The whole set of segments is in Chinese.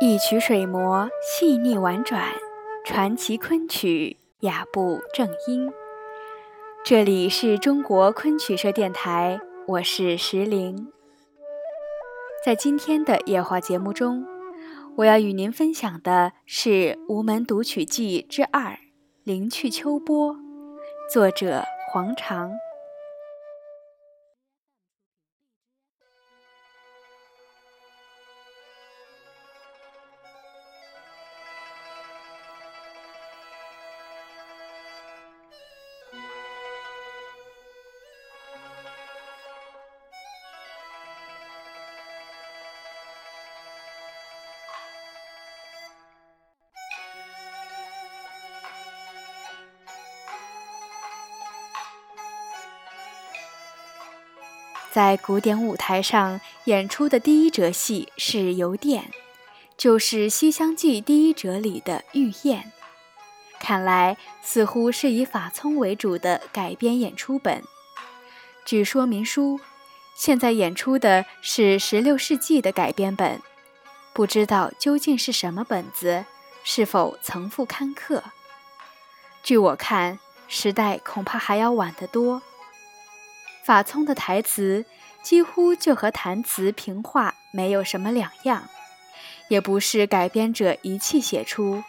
一曲水磨细腻婉转，传奇昆曲雅步正音。这里是中国昆曲社电台，我是石玲。在今天的夜话节目中，我要与您分享的是《吴门独曲记之二·灵去秋波》，作者黄长。在古典舞台上演出的第一折戏是游殿，就是《西厢记》第一折里的玉燕。看来似乎是以法聪为主的改编演出本。据说明书，现在演出的是16世纪的改编本，不知道究竟是什么本子，是否曾复刊刻？据我看，时代恐怕还要晚得多。法聪的台词几乎就和弹词评话没有什么两样，也不是改编者一气写出，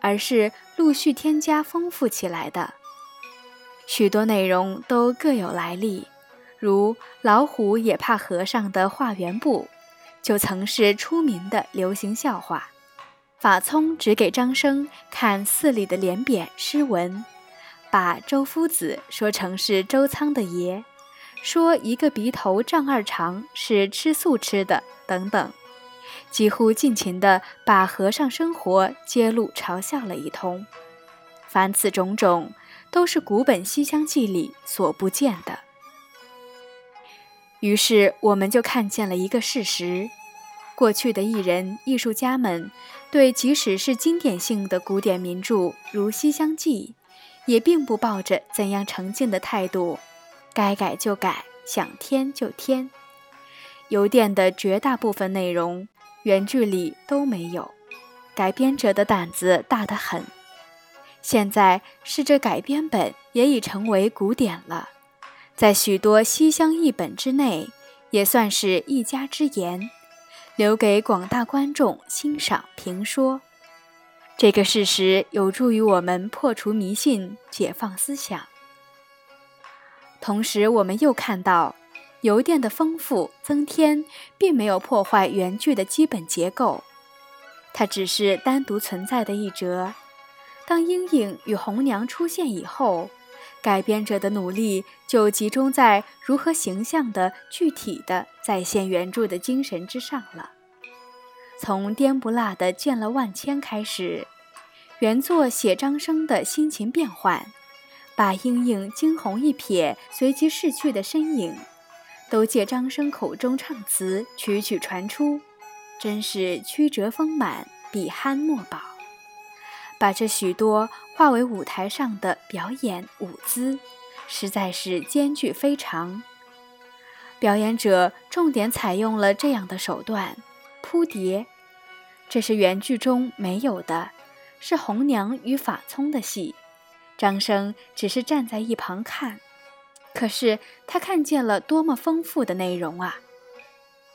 而是陆续添加丰富起来的。许多内容都各有来历，如“老虎也怕和尚”的画圆部，就曾是出名的流行笑话。法聪只给张生看寺里的联匾诗文，把周夫子说成是周仓的爷。说一个鼻头丈二长是吃素吃的等等，几乎尽情地把和尚生活揭露嘲笑了一通。凡此种种，都是古本《西厢记》里所不见的。于是我们就看见了一个事实：过去的艺人、艺术家们，对即使是经典性的古典名著如《西厢记》，也并不抱着怎样诚敬的态度。该改就改，想添就添。邮电的绝大部分内容，原剧里都没有。改编者的胆子大得很。现在是这改编本也已成为古典了，在许多西厢译本之内，也算是一家之言，留给广大观众欣赏评说。这个事实有助于我们破除迷信，解放思想。同时，我们又看到，邮电的丰富增添，并没有破坏原剧的基本结构，它只是单独存在的一折。当莺莺与红娘出现以后，改编者的努力就集中在如何形象的、具体的再现原著的精神之上了。从颠不辣的见了万千开始，原作写张生的心情变幻。把莺莺惊鸿一瞥，随即逝去的身影，都借张生口中唱词曲曲传出，真是曲折丰满，笔酣墨饱。把这许多化为舞台上的表演舞姿，实在是艰巨非常。表演者重点采用了这样的手段铺叠，这是原剧中没有的，是红娘与法聪的戏。张生只是站在一旁看，可是他看见了多么丰富的内容啊！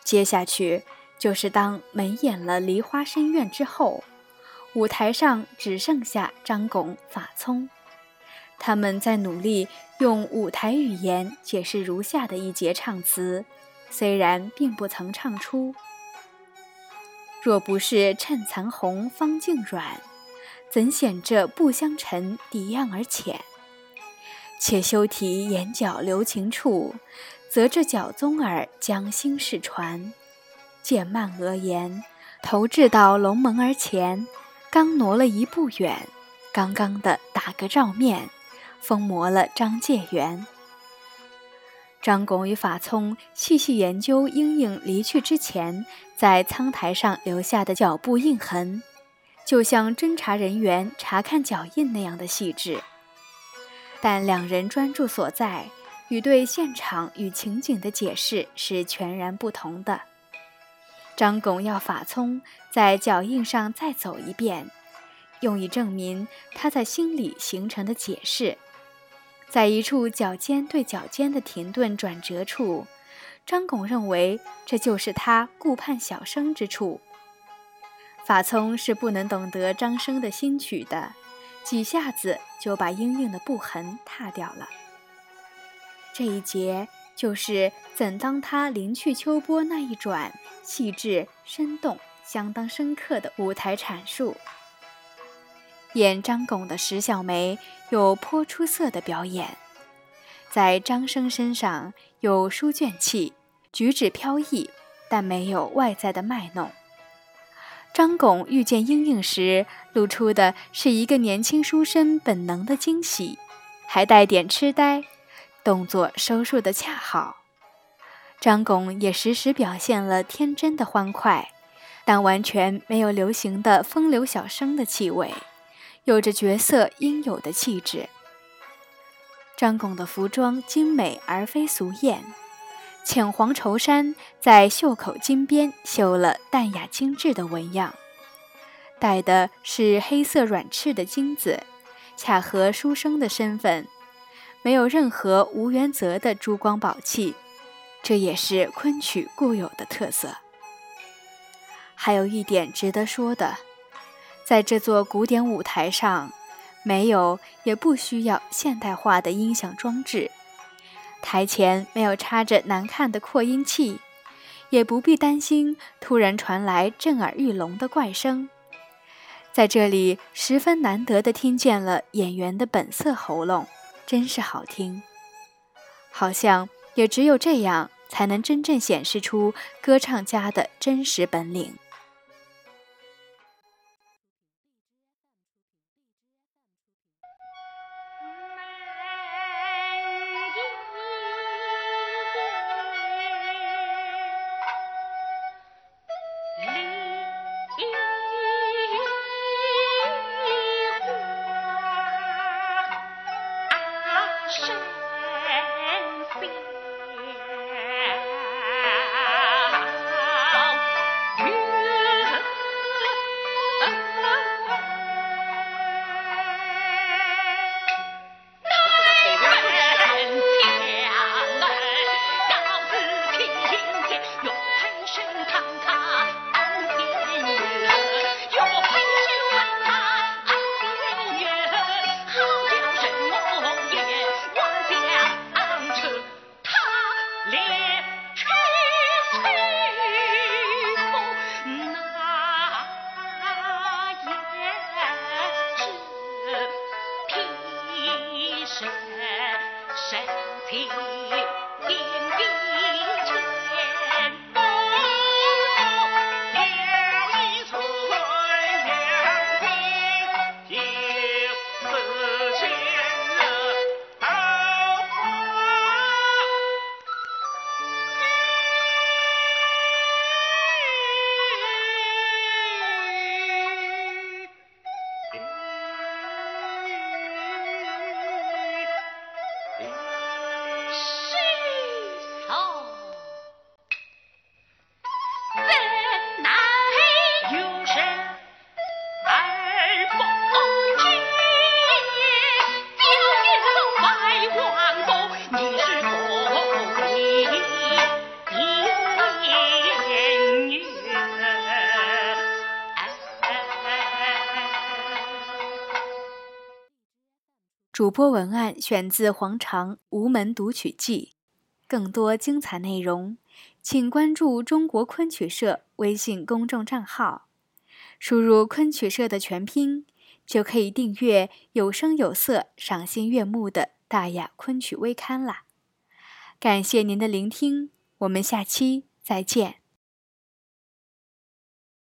接下去就是当没演了梨花深院之后，舞台上只剩下张巩、法聪，他们在努力用舞台语言解释如下的一节唱词，虽然并不曾唱出：若不是趁残红方净软。怎显这不相沉底样而浅？且休提眼角留情处，则这角宗儿将心事传。渐慢额言，投掷到龙门儿前，刚挪了一步远，刚刚的打个照面，疯魔了张介元。张拱与法聪细细研究莺莺离去之前，在苍台上留下的脚步印痕。就像侦查人员查看脚印那样的细致，但两人专注所在与对现场与情景的解释是全然不同的。张拱要法聪在脚印上再走一遍，用以证明他在心里形成的解释。在一处脚尖对脚尖的停顿转折处，张拱认为这就是他顾盼小生之处。法聪是不能懂得张生的心曲的，几下子就把英英的步痕踏掉了。这一节就是怎当他临去秋波那一转，细致生动、相当深刻的舞台阐述。演张巩的石小梅有颇出色的表演，在张生身上有书卷气，举止飘逸，但没有外在的卖弄。张拱遇见莺莺时，露出的是一个年轻书生本能的惊喜，还带点痴呆，动作收束的恰好。张拱也时时表现了天真的欢快，但完全没有流行的风流小生的气味。有着角色应有的气质。张拱的服装精美而非俗艳，浅黄绸衫在袖口金边绣了淡雅精致的纹样，戴的是黑色软翅的金子，恰合书生的身份，没有任何无原则的珠光宝气，这也是昆曲固有的特色。还有一点值得说的。在这座古典舞台上，没有也不需要现代化的音响装置，台前没有插着难看的扩音器，也不必担心突然传来震耳欲聋的怪声。在这里，十分难得的听见了演员的本色喉咙，真是好听。好像也只有这样，才能真正显示出歌唱家的真实本领。深深主播文案选自《黄长无门读曲记》，更多精彩内容，请关注中国昆曲社微信公众账号，输入“昆曲社”的全拼，就可以订阅有声有色、赏心悦目的大雅昆曲微刊啦。感谢您的聆听，我们下期再见。